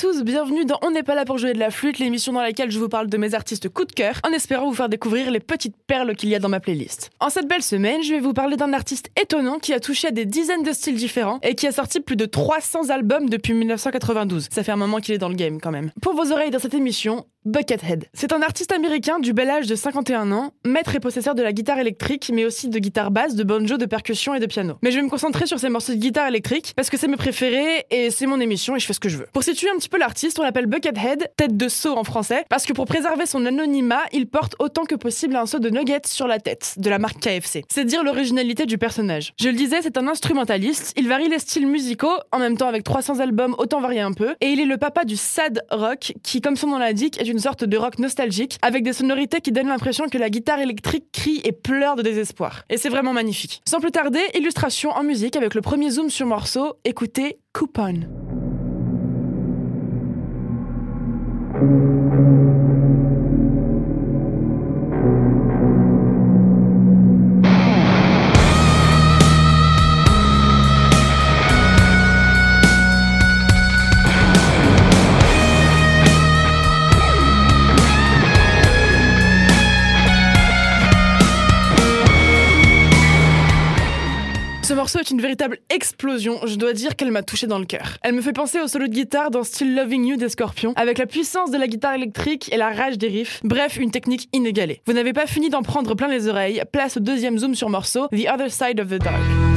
Tous, bienvenue dans On n'est pas là pour jouer de la flûte, l'émission dans laquelle je vous parle de mes artistes coup de cœur, en espérant vous faire découvrir les petites perles qu'il y a dans ma playlist. En cette belle semaine, je vais vous parler d'un artiste étonnant qui a touché à des dizaines de styles différents et qui a sorti plus de 300 albums depuis 1992. Ça fait un moment qu'il est dans le game quand même. Pour vos oreilles dans cette émission, Buckethead. C'est un artiste américain du bel âge de 51 ans, maître et possesseur de la guitare électrique, mais aussi de guitare basse, de banjo, de percussion et de piano. Mais je vais me concentrer sur ces morceaux de guitare électrique parce que c'est mes préférés et c'est mon émission et je fais ce que je veux. Pour situer un petit peu l'artiste, on l'appelle Buckethead, tête de seau en français, parce que pour préserver son anonymat, il porte autant que possible un seau de nuggets sur la tête, de la marque KFC. C'est dire l'originalité du personnage. Je le disais, c'est un instrumentaliste, il varie les styles musicaux, en même temps avec 300 albums, autant varier un peu, et il est le papa du sad rock, qui comme son nom l'indique, une sorte de rock nostalgique, avec des sonorités qui donnent l'impression que la guitare électrique crie et pleure de désespoir. Et c'est vraiment magnifique. Sans plus tarder, illustration en musique avec le premier zoom sur morceau, écoutez Coupon. Ce morceau est une véritable explosion, je dois dire qu'elle m'a touché dans le cœur. Elle me fait penser au solo de guitare dans Still Loving You des Scorpions, avec la puissance de la guitare électrique et la rage des riffs, bref, une technique inégalée. Vous n'avez pas fini d'en prendre plein les oreilles, place au deuxième zoom sur morceau, The Other Side of the Dark.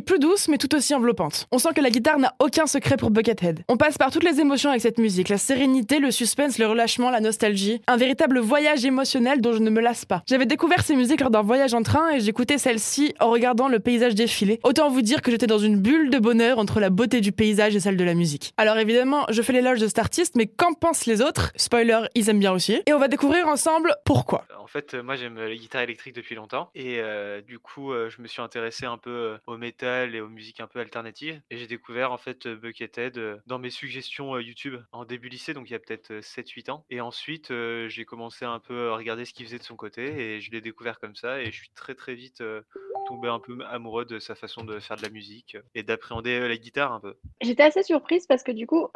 Plus douce mais tout aussi enveloppante. On sent que la guitare n'a aucun secret pour Buckethead. On passe par toutes les émotions avec cette musique, la sérénité, le suspense, le relâchement, la nostalgie, un véritable voyage émotionnel dont je ne me lasse pas. J'avais découvert ces musiques lors d'un voyage en train et j'écoutais celle-ci en regardant le paysage défiler. Autant vous dire que j'étais dans une bulle de bonheur entre la beauté du paysage et celle de la musique. Alors évidemment, je fais l'éloge de cet artiste, mais qu'en pensent les autres? Spoiler, ils aiment bien aussi. Et on va découvrir ensemble pourquoi. En fait, euh, moi j'aime euh, les guitares électriques depuis longtemps et euh, du coup euh, je me suis intéressé un peu euh, au métal et aux musiques un peu alternatives et j'ai découvert en fait euh, Buckethead euh, dans mes suggestions euh, YouTube en début lycée donc il y a peut-être euh, 7-8 ans et ensuite j'ai commencé un peu à regarder ce qu'il faisait de son côté et je l'ai découvert comme ça et je suis très très vite tombé un peu amoureux de sa façon de faire de la musique et d'appréhender la guitare un peu. J'étais assez surprise parce que du coup,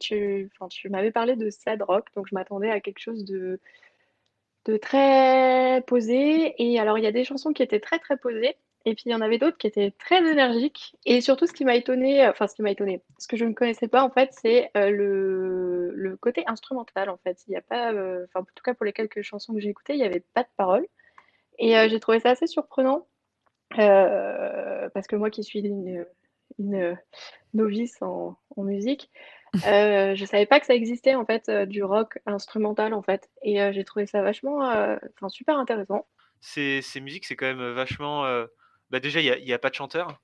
tu, tu m'avais parlé de sad rock, donc je m'attendais à quelque chose de, de très posé. Et alors, il y a des chansons qui étaient très très posées, et puis il y en avait d'autres qui étaient très énergiques. Et surtout, ce qui m'a étonné, enfin, ce qui m'a étonné, ce que je ne connaissais pas en fait, c'est euh, le, le côté instrumental en fait. Il n'y a pas, euh, enfin, en tout cas pour les quelques chansons que j'ai écoutées, il n'y avait pas de paroles. Et euh, j'ai trouvé ça assez surprenant. Euh, parce que moi qui suis une, novice en, musique, euh, je savais pas que ça existait en fait euh, du rock instrumental en fait, et euh, j'ai trouvé ça vachement, euh, super intéressant. Ces, ces musiques c'est quand même vachement... Bah déjà il n'y a, pas de chanteur,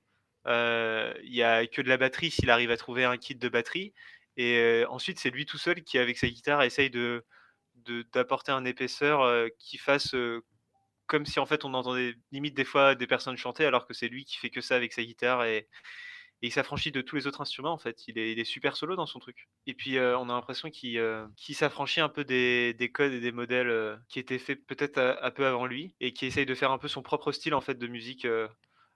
euh, il y a que de la batterie s'il arrive à trouver un kit de batterie. Et euh, ensuite c'est lui tout seul qui avec sa guitare essaye d'apporter un épaisseur euh, qui fasse comme si en fait on entendait limite des fois des personnes chanter alors que c'est lui qui fait que ça avec sa guitare et, et il s'affranchit de tous les autres instruments en fait. Il est, super solo dans son truc. Et puis euh, on a l'impression qu'il euh, qu'il s'affranchit un peu des, des codes et des modèles euh, qui étaient faits peut-être un peu avant lui et qui essaye de faire un peu son propre style en fait de musique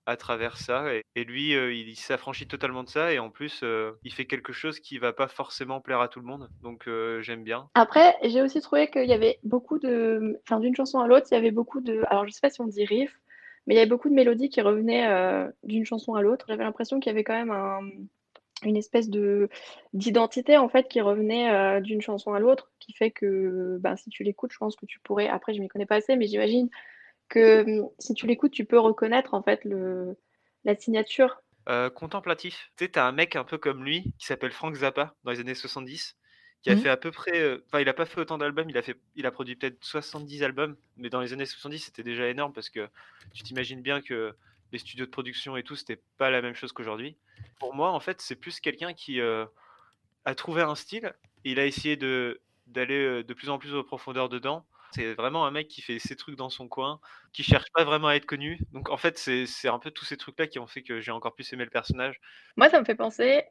à travers ça. Et, lui, il, s'affranchit totalement de ça. Et en plus, il fait quelque chose qui va pas forcément plaire à tout le monde. Donc j'aime bien. Après, j'ai aussi trouvé qu'il y avait beaucoup de. Enfin, d'une chanson à l'autre, il y avait beaucoup de. Alors, je sais pas si on dit riff, mais il y avait beaucoup de mélodies qui revenaient d'une chanson à l'autre. J'avais l'impression qu'il y avait quand même une espèce de d'identité en fait qui revenait d'une chanson à l'autre, qui fait que ben, si tu l'écoutes, je pense que tu pourrais. Après, je m'y connais pas assez, mais j'imagine que hum, si tu l'écoutes, tu peux reconnaître en fait le, la signature. Euh, contemplatif. Tu sais, t'as un mec un peu comme lui qui s'appelle Frank Zappa dans les années 70 qui a mmh. fait à peu près. Euh, enfin, il a pas fait autant d'albums, il a, fait, il a produit peut-être 70 albums, mais dans les années 70, c'était déjà énorme parce que tu t'imagines bien que les studios de production et tout, c'était pas la même chose qu'aujourd'hui. Pour moi, en fait, c'est plus quelqu'un qui euh, a trouvé un style, et il a essayé d'aller de plus en plus aux profondeurs dedans c'est vraiment un mec qui fait ses trucs dans son coin, qui cherche pas vraiment à être connu. Donc en fait, c'est un peu tous ces trucs-là qui ont fait que j'ai encore plus aimé le personnage. Moi, ça me fait penser,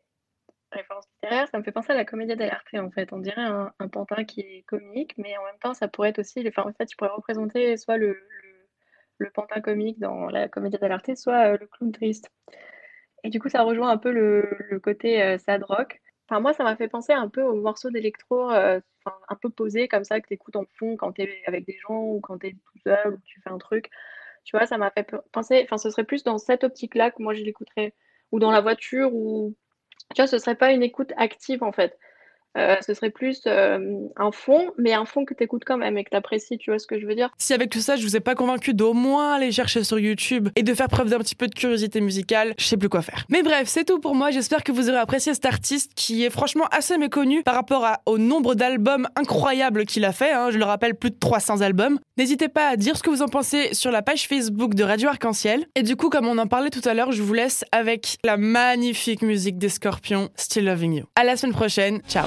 référence littéraire, ça me fait penser à la comédie dell'arte en fait. On dirait un, pantin qui est comique, mais en même temps, ça pourrait être aussi, enfin, en fait, tu pourrais représenter soit le, le, pantin comique dans la comédie dell'arte, soit euh, le clown triste. Et du coup, ça rejoint un peu le, côté euh, sad rock. Enfin, moi, ça m'a fait penser un peu aux morceaux d'électro, euh, un peu posés comme ça, que tu écoutes en fond quand tu es avec des gens ou quand tu es tout seul ou que tu fais un truc. Tu vois, ça m'a fait penser, enfin, ce serait plus dans cette optique-là que moi je l'écouterais, ou dans la voiture, ou tu vois, ce serait pas une écoute active en fait. Euh, ce serait plus euh, un fond, mais un fond que tu écoutes quand même et que tu apprécies, tu vois ce que je veux dire? Si avec tout ça, je vous ai pas convaincu d'au moins aller chercher sur YouTube et de faire preuve d'un petit peu de curiosité musicale, je sais plus quoi faire. Mais bref, c'est tout pour moi. J'espère que vous aurez apprécié cet artiste qui est franchement assez méconnu par rapport au nombre d'albums incroyables qu'il a fait. Hein. Je le rappelle, plus de 300 albums. N'hésitez pas à dire ce que vous en pensez sur la page Facebook de Radio Arc-en-Ciel. Et du coup, comme on en parlait tout à l'heure, je vous laisse avec la magnifique musique des Scorpions, Still Loving You. À la semaine prochaine. Ciao.